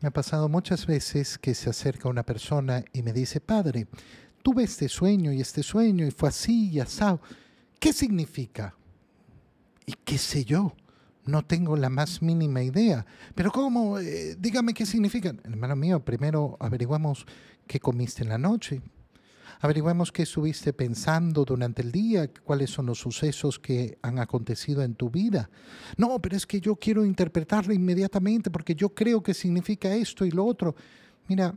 Me ha pasado muchas veces que se acerca una persona y me dice, Padre, tuve este sueño y este sueño y fue así y asado. ¿Qué significa? ¿Y qué sé yo? No tengo la más mínima idea. Pero ¿cómo? Eh, dígame qué significa. Hermano mío, primero averiguamos qué comiste en la noche. Averiguemos qué estuviste pensando durante el día, cuáles son los sucesos que han acontecido en tu vida. No, pero es que yo quiero interpretarlo inmediatamente porque yo creo que significa esto y lo otro. Mira,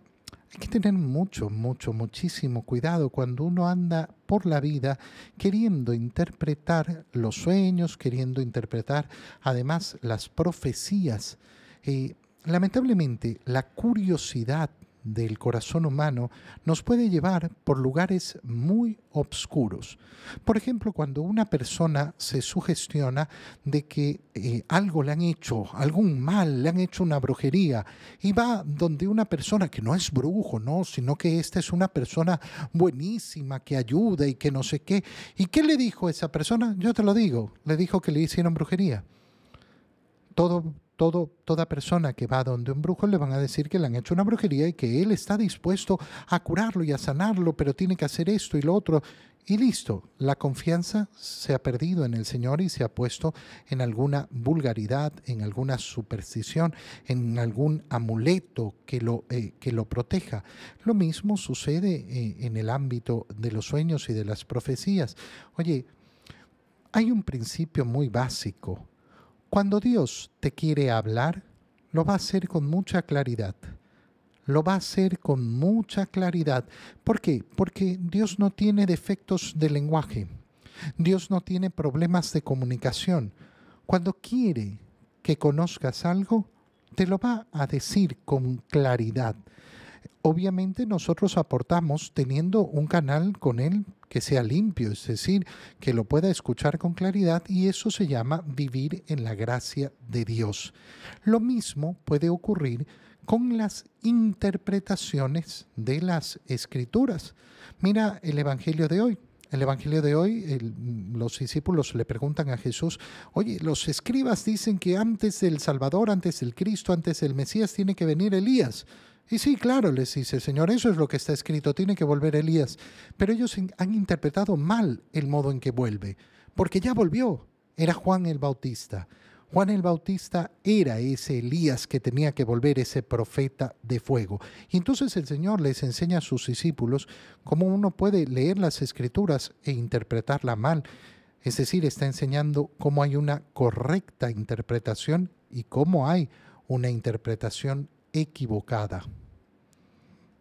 hay que tener mucho, mucho, muchísimo cuidado cuando uno anda por la vida queriendo interpretar los sueños, queriendo interpretar además las profecías. Eh, lamentablemente, la curiosidad del corazón humano nos puede llevar por lugares muy obscuros. Por ejemplo, cuando una persona se sugestiona de que eh, algo le han hecho, algún mal, le han hecho una brujería, y va donde una persona que no es brujo, no, sino que esta es una persona buenísima, que ayuda y que no sé qué. ¿Y qué le dijo esa persona? Yo te lo digo, le dijo que le hicieron brujería. Todo toda persona que va donde un brujo le van a decir que le han hecho una brujería y que él está dispuesto a curarlo y a sanarlo, pero tiene que hacer esto y lo otro. Y listo, la confianza se ha perdido en el Señor y se ha puesto en alguna vulgaridad, en alguna superstición, en algún amuleto que lo, eh, que lo proteja. Lo mismo sucede eh, en el ámbito de los sueños y de las profecías. Oye, hay un principio muy básico cuando Dios te quiere hablar, lo va a hacer con mucha claridad. Lo va a hacer con mucha claridad. ¿Por qué? Porque Dios no tiene defectos de lenguaje. Dios no tiene problemas de comunicación. Cuando quiere que conozcas algo, te lo va a decir con claridad. Obviamente nosotros aportamos teniendo un canal con Él que sea limpio, es decir, que lo pueda escuchar con claridad y eso se llama vivir en la gracia de Dios. Lo mismo puede ocurrir con las interpretaciones de las escrituras. Mira el Evangelio de hoy. El Evangelio de hoy, los discípulos le preguntan a Jesús, oye, los escribas dicen que antes del Salvador, antes del Cristo, antes del Mesías, tiene que venir Elías. Y sí, claro, les dice Señor, eso es lo que está escrito, tiene que volver Elías. Pero ellos han interpretado mal el modo en que vuelve, porque ya volvió, era Juan el Bautista. Juan el Bautista era ese Elías que tenía que volver, ese profeta de fuego. Y entonces el Señor les enseña a sus discípulos cómo uno puede leer las escrituras e interpretarla mal. Es decir, está enseñando cómo hay una correcta interpretación y cómo hay una interpretación equivocada.